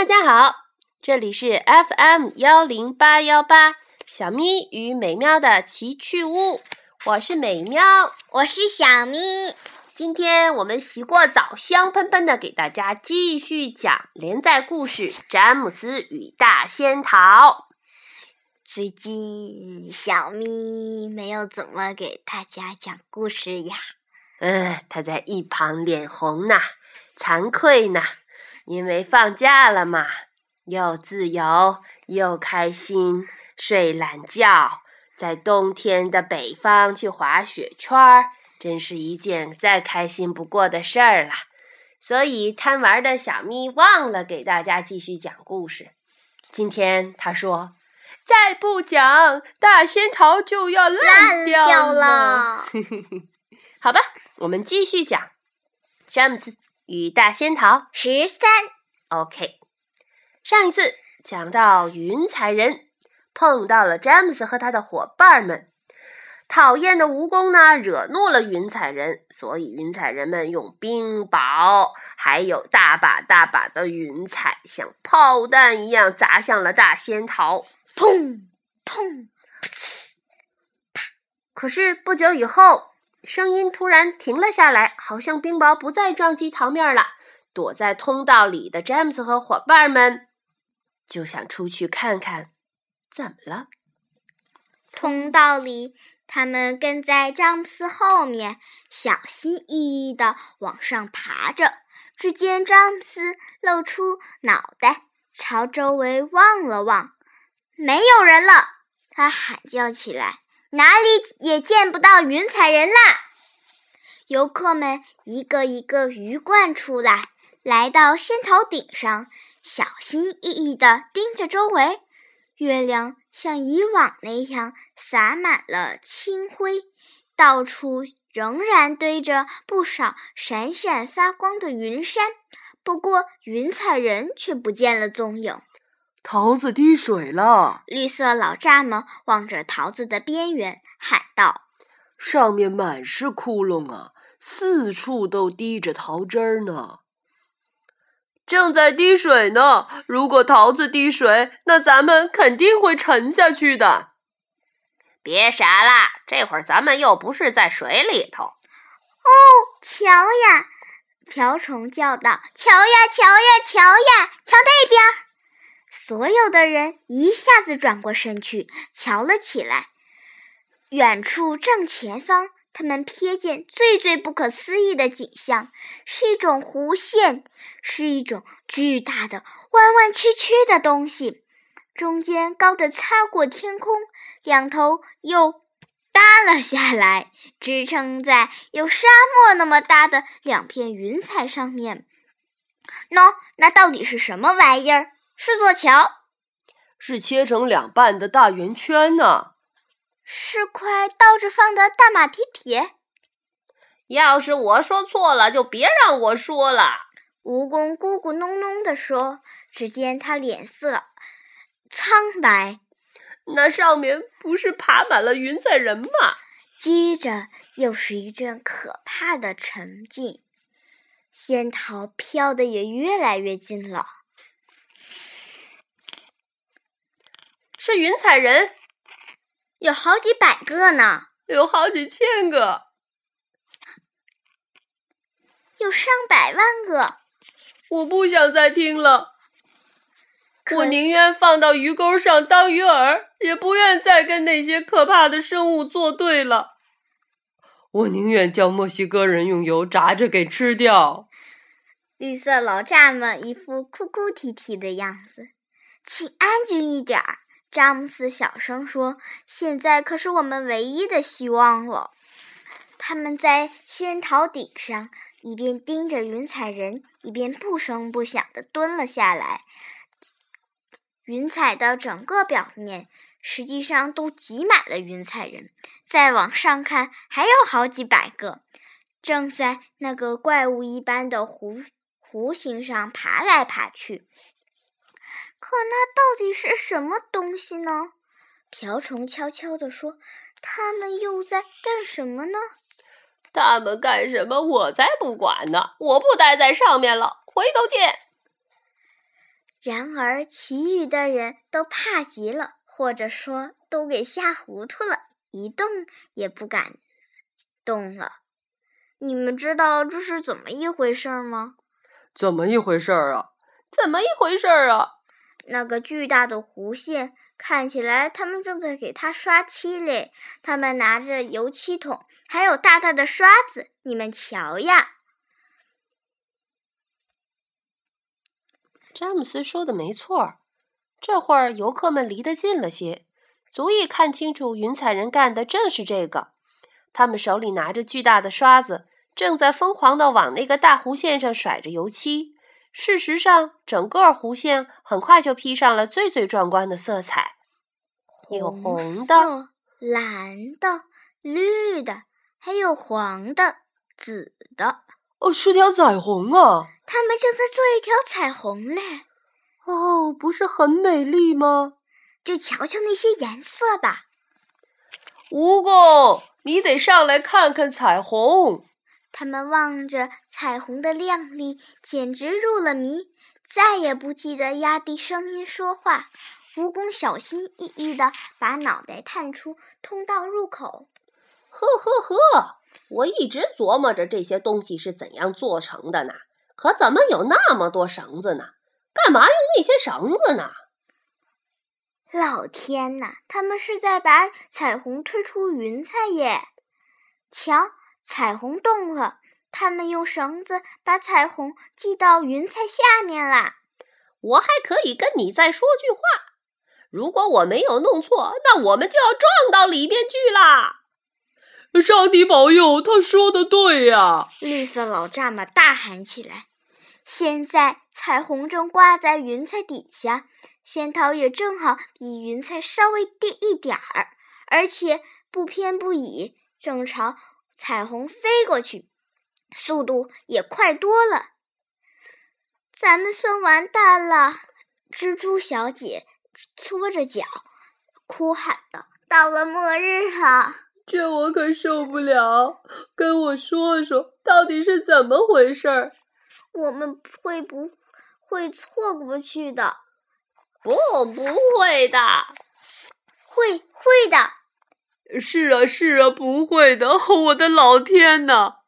大家好，这里是 FM 幺零八幺八小咪与美妙的奇趣屋，我是美妙，我是小咪。今天我们洗过澡，香喷喷的，给大家继续讲连载故事《詹姆斯与大仙桃》。最近小咪没有怎么给大家讲故事呀。嗯，他在一旁脸红呢，惭愧呢，因为放假了嘛，又自由又开心，睡懒觉，在冬天的北方去滑雪圈儿。真是一件再开心不过的事儿了，所以贪玩的小咪忘了给大家继续讲故事。今天他说：“再不讲，大仙桃就要烂掉了。”好吧，我们继续讲《詹姆斯与大仙桃》十三。OK，上一次讲到云彩人碰到了詹姆斯和他的伙伴们。讨厌的蜈蚣呢，惹怒了云彩人，所以云彩人们用冰雹，还有大把大把的云彩，像炮弹一样砸向了大仙桃，砰砰啪！可是不久以后，声音突然停了下来，好像冰雹不再撞击桃面了。躲在通道里的詹姆斯和伙伴们就想出去看看，怎么了？通道里。他们跟在詹姆斯后面，小心翼翼地往上爬着。只见詹姆斯露出脑袋，朝周围望了望，没有人了。他喊叫起来：“哪里也见不到云彩人啦！”游客们一个一个鱼贯出来，来到仙桃顶上，小心翼翼地盯着周围。月亮像以往那样洒满了清辉，到处仍然堆着不少闪闪发光的云山。不过，云彩人却不见了踪影。桃子滴水了！绿色老蚱蜢望着桃子的边缘喊道：“上面满是窟窿啊，四处都滴着桃汁儿呢。”正在滴水呢。如果桃子滴水，那咱们肯定会沉下去的。别傻啦，这会儿咱们又不是在水里头。哦，瞧呀！瓢虫叫道：“瞧呀，瞧呀，瞧呀，瞧那边！”所有的人一下子转过身去，瞧了起来。远处正前方。他们瞥见最最不可思议的景象，是一种弧线，是一种巨大的弯弯曲曲的东西，中间高的擦过天空，两头又耷了下来，支撑在有沙漠那么大的两片云彩上面。喏，那到底是什么玩意儿？是座桥？是切成两半的大圆圈呢？是块倒着放的大马蹄铁。要是我说错了，就别让我说了。蜈蚣咕咕哝哝地说。只见他脸色苍白。那上面不是爬满了云彩人吗？接着又是一阵可怕的沉静，仙桃飘得也越来越近了。是云彩人。有好几百个呢，有好几千个，有上百万个。我不想再听了，我宁愿放到鱼钩上当鱼饵，也不愿再跟那些可怕的生物作对了。我宁愿叫墨西哥人用油炸着给吃掉。绿色老蚱蜢一副哭哭啼啼的样子，请安静一点儿。詹姆斯小声说：“现在可是我们唯一的希望了。”他们在仙桃顶上一边盯着云彩人，一边不声不响地蹲了下来。云彩的整个表面实际上都挤满了云彩人，再往上看，还有好几百个，正在那个怪物一般的弧弧形上爬来爬去。可那到底是什么东西呢？瓢虫悄悄地说：“他们又在干什么呢？”他们干什么？我才不管呢！我不待在上面了。回头见。然而，其余的人都怕极了，或者说都给吓糊涂了，一动也不敢动了。你们知道这是怎么一回事吗？怎么一回事啊？怎么一回事啊？那个巨大的弧线看起来，他们正在给它刷漆嘞。他们拿着油漆桶，还有大大的刷子。你们瞧呀！詹姆斯说的没错，这会儿游客们离得近了些，足以看清楚云彩人干的正是这个。他们手里拿着巨大的刷子，正在疯狂地往那个大弧线上甩着油漆。事实上，整个弧线很快就披上了最最壮观的色彩，有红的、蓝的、绿的，还有黄的、紫的。哦，是条彩虹啊！他们正在做一条彩虹嘞。哦，不是很美丽吗？就瞧瞧那些颜色吧。蜈蚣，你得上来看看彩虹。他们望着彩虹的亮丽，简直入了迷，再也不记得压低声音说话。蜈蚣小心翼翼地把脑袋探出通道入口。呵呵呵，我一直琢磨着这些东西是怎样做成的呢？可怎么有那么多绳子呢？干嘛用那些绳子呢？老天呐，他们是在把彩虹推出云彩耶！瞧。彩虹动了，他们用绳子把彩虹系到云彩下面啦。我还可以跟你再说句话，如果我没有弄错，那我们就要撞到里面去啦。上帝保佑，他说的对呀！绿色老蚱蜢大喊起来。现在彩虹正挂在云彩底下，仙桃也正好比云彩稍微低一点儿，而且不偏不倚，正朝。彩虹飞过去，速度也快多了。咱们算完蛋了！蜘蛛小姐搓着脚，哭喊道：“到了末日了！”这我可受不了！跟我说说，到底是怎么回事儿？我们会不会错过去的？不，不会的。会，会的。是啊，是啊，不会的！我的老天呐！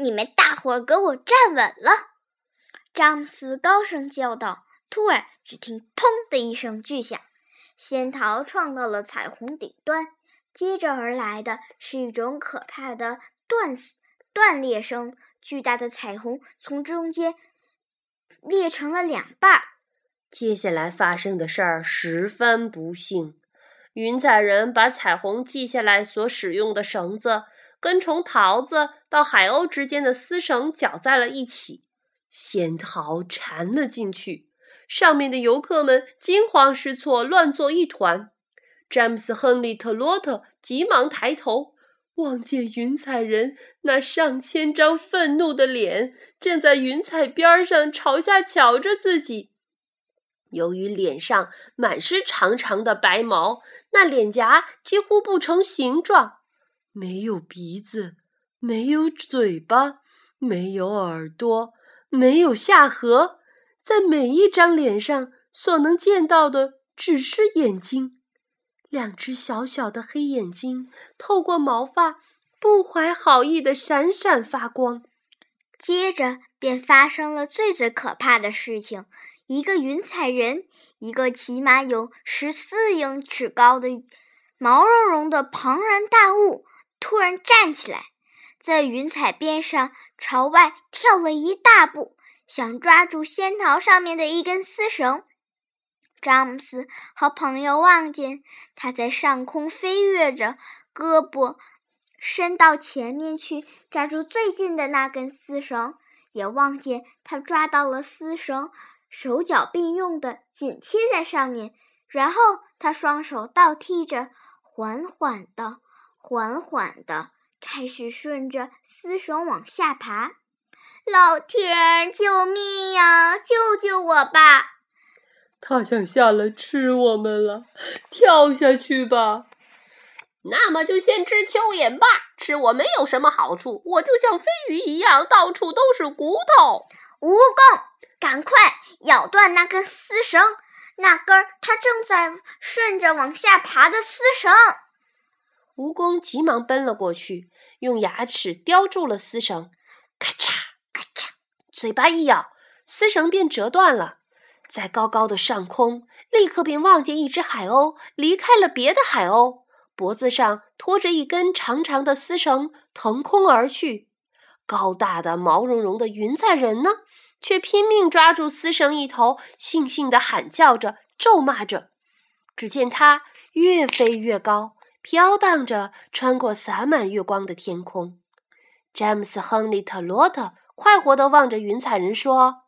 你们大伙儿给我站稳了！詹姆斯高声叫道。突然，只听“砰”的一声巨响，仙桃撞到了彩虹顶端，接着而来的是一种可怕的断断裂声，巨大的彩虹从中间裂成了两半儿。接下来发生的事儿十分不幸。云彩人把彩虹系下来所使用的绳子，跟从桃子到海鸥之间的丝绳绞在了一起，仙桃缠了进去。上面的游客们惊慌失措，乱作一团。詹姆斯·亨利·特洛特急忙抬头，望见云彩人那上千张愤怒的脸正在云彩边上朝下瞧着自己。由于脸上满是长长的白毛，那脸颊几乎不成形状，没有鼻子，没有嘴巴，没有耳朵，没有下颌，在每一张脸上所能见到的只是眼睛，两只小小的黑眼睛透过毛发，不怀好意的闪闪发光。接着便发生了最最可怕的事情。一个云彩人，一个起码有十四英尺高的毛茸茸的庞然大物，突然站起来，在云彩边上朝外跳了一大步，想抓住仙桃上面的一根丝绳。詹姆斯和朋友望见他在上空飞跃着，胳膊伸到前面去抓住最近的那根丝绳，也望见他抓到了丝绳。手脚并用的紧贴在上面，然后他双手倒踢着，缓缓的、缓缓的开始顺着丝绳往下爬。老天，救命呀！救救我吧！他想下来吃我们了，跳下去吧。那么就先吃蚯蚓吧，吃我没有什么好处，我就像飞鱼一样，到处都是骨头。蜈蚣，赶快咬断那根丝绳！那根它正在顺着往下爬的丝绳。蜈蚣急忙奔了过去，用牙齿叼住了丝绳，咔嚓咔嚓，嘴巴一咬，丝绳便折断了。在高高的上空，立刻便望见一只海鸥离开了别的海鸥，脖子上拖着一根长长的丝绳，腾空而去。高大的毛茸茸的云彩人呢，却拼命抓住丝绳一头，悻悻地喊叫着，咒骂着。只见它越飞越高。飘荡着，穿过洒满月光的天空。詹姆斯·亨利·特罗特快活地望着云彩人说：“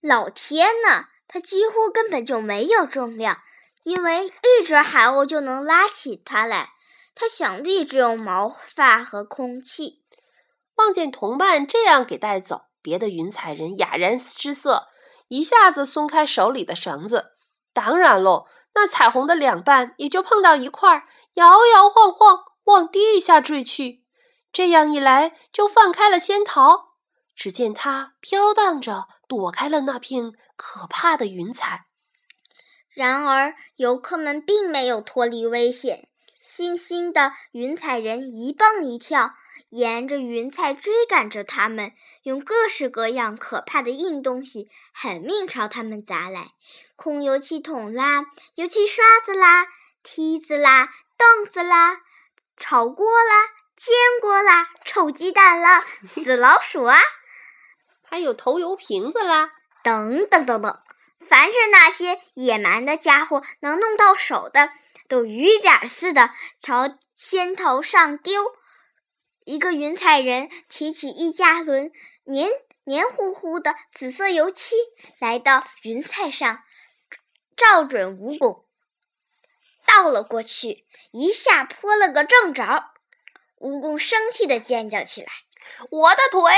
老天呐，它几乎根本就没有重量，因为一只海鸥就能拉起它来。它想必只有毛发和空气。”望见同伴这样给带走，别的云彩人哑然失色，一下子松开手里的绳子。当然喽，那彩虹的两半也就碰到一块儿。摇摇晃晃往地下坠去，这样一来就放开了仙桃。只见它飘荡着躲开了那片可怕的云彩。然而，游客们并没有脱离危险。星星的云彩人一蹦一跳，沿着云彩追赶着他们，用各式各样可怕的硬东西狠命朝他们砸来：空油漆桶啦，油漆刷子啦，梯子啦。凳子啦，炒锅啦，煎锅啦，臭鸡蛋啦，死老鼠啊，还有投油瓶子啦，等等等等，凡是那些野蛮的家伙能弄到手的，都雨点似的朝仙头上丢。一个云彩人提起一加仑黏黏糊糊的紫色油漆，来到云彩上，照准蜈蚣。倒了过去，一下泼了个正着。蜈蚣生气的尖叫起来：“我的腿，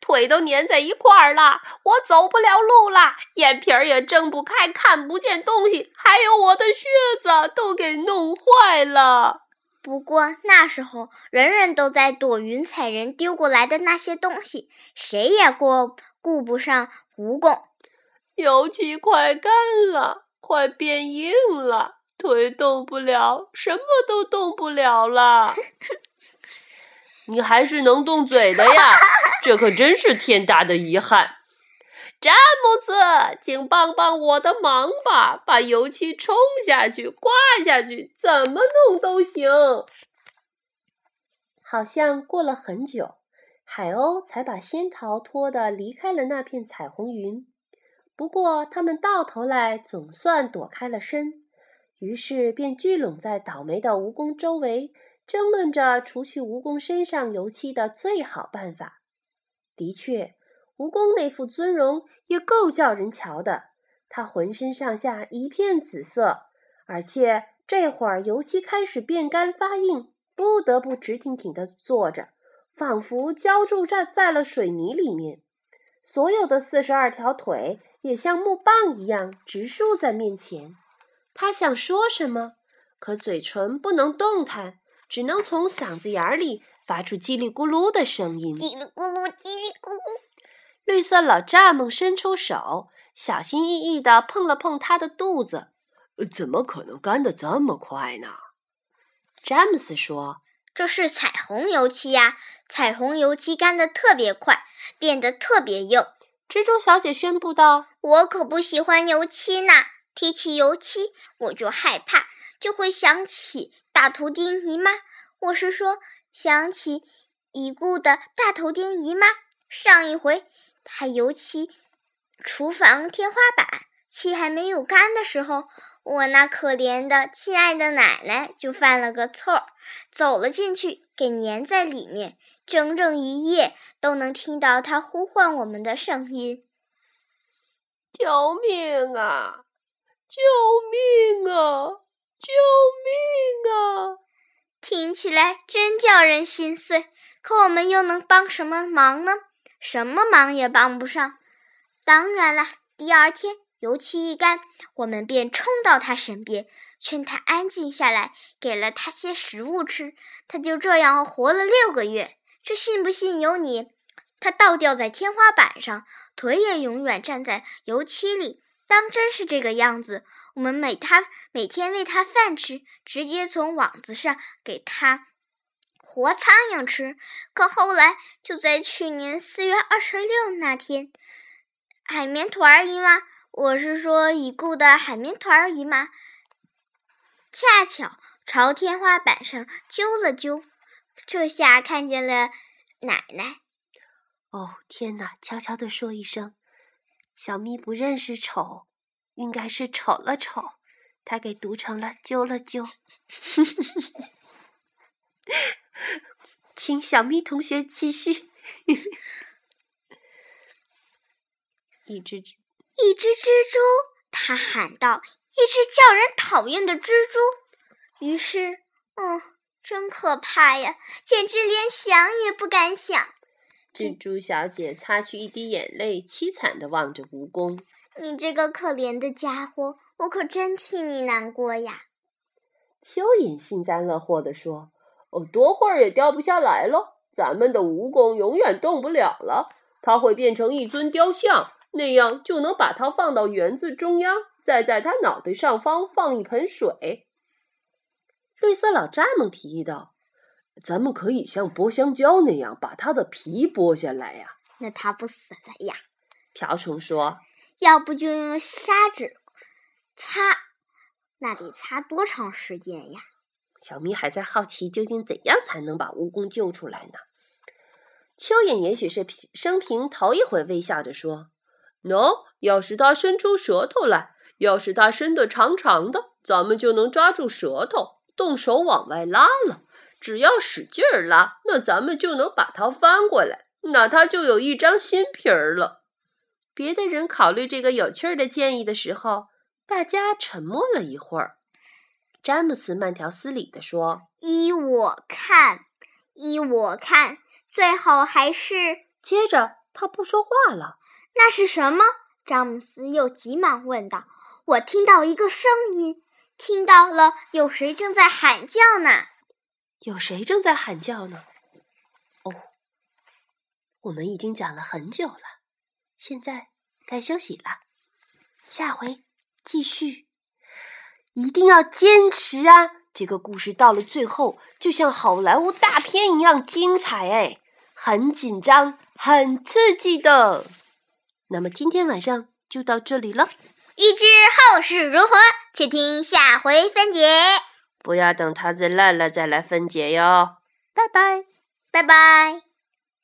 腿都粘在一块儿了，我走不了路了，眼皮儿也睁不开，看不见东西，还有我的靴子都给弄坏了。”不过那时候，人人都在躲云彩人丢过来的那些东西，谁也过顾不上蜈蚣。油漆快干了，快变硬了。腿动不了，什么都动不了了。你还是能动嘴的呀，这可真是天大的遗憾。詹姆斯，请帮帮我的忙吧，把油漆冲下去、刮下去，怎么弄都行。好像过了很久，海鸥才把仙桃拖的离开了那片彩虹云。不过，他们到头来总算躲开了身。于是便聚拢在倒霉的蜈蚣周围，争论着除去蜈蚣身上油漆的最好办法。的确，蜈蚣那副尊容也够叫人瞧的。它浑身上下一片紫色，而且这会儿油漆开始变干发硬，不得不直挺挺地坐着，仿佛浇筑在在了水泥里面。所有的四十二条腿也像木棒一样直竖在面前。他想说什么，可嘴唇不能动弹，只能从嗓子眼里发出叽里咕噜的声音。叽里咕噜，叽里咕噜。绿色老蚱蜢伸出手，小心翼翼地碰了碰他的肚子。怎么可能干得这么快呢？詹姆斯说：“这是彩虹油漆呀，彩虹油漆干得特别快，变得特别硬。”蜘蛛小姐宣布道：“我可不喜欢油漆呢。”提起油漆，我就害怕，就会想起大头钉姨妈。我是说，想起已故的大头钉姨妈。上一回，她油漆厨房天花板，漆还没有干的时候，我那可怜的亲爱的奶奶就犯了个错，走了进去，给粘在里面，整整一夜都能听到她呼唤我们的声音：“救命啊！”救命啊！救命啊！听起来真叫人心碎。可我们又能帮什么忙呢？什么忙也帮不上。当然了，第二天油漆一干，我们便冲到他身边，劝他安静下来，给了他些食物吃。他就这样活了六个月。这信不信由你。他倒吊在天花板上，腿也永远站在油漆里。当真是这个样子，我们每他每天喂他饭吃，直接从网子上给他活苍蝇吃。可后来，就在去年四月二十六那天，海绵团儿姨妈，我是说已故的海绵团儿姨妈，恰巧朝天花板上揪了揪，这下看见了奶奶。哦，天哪！悄悄地说一声。小咪不认识丑，应该是丑了丑，他给读成了揪了揪。请小咪同学继续。一只蜘，一只蜘蛛，他喊道：“一只叫人讨厌的蜘蛛。”于是，嗯，真可怕呀，简直连想也不敢想。蜘蛛小姐擦去一滴眼泪，凄惨的望着蜈蚣：“你这个可怜的家伙，我可真替你难过呀。”蚯蚓幸灾乐祸地说：“哦，多会儿也掉不下来了。咱们的蜈蚣永远动不了了，它会变成一尊雕像，那样就能把它放到园子中央，再在它脑袋上方放一盆水。”绿色老蚱蜢提议道。咱们可以像剥香蕉那样把它的皮剥下来呀。那它不死了呀？瓢虫说。要不就用砂纸擦，那得擦多长时间呀？小咪还在好奇，究竟怎样才能把蜈蚣救出来呢？蚯蚓也许是生平头一回微笑着说：“喏，要是它伸出舌头来，要是它伸得长长的，咱们就能抓住舌头，动手往外拉了。”只要使劲儿拉，那咱们就能把它翻过来，那它就有一张新皮儿了。别的人考虑这个有趣儿的建议的时候，大家沉默了一会儿。詹姆斯慢条斯理地说：“依我看，依我看，最好还是……”接着他不说话了。那是什么？詹姆斯又急忙问道：“我听到一个声音，听到了，有谁正在喊叫呢？”有谁正在喊叫呢？哦，我们已经讲了很久了，现在该休息了。下回继续，一定要坚持啊！这个故事到了最后，就像好莱坞大片一样精彩哎，很紧张，很刺激的。那么今天晚上就到这里了。欲知后事如何，且听下回分解。不要等桃子烂了再来分解哟，拜拜，拜拜。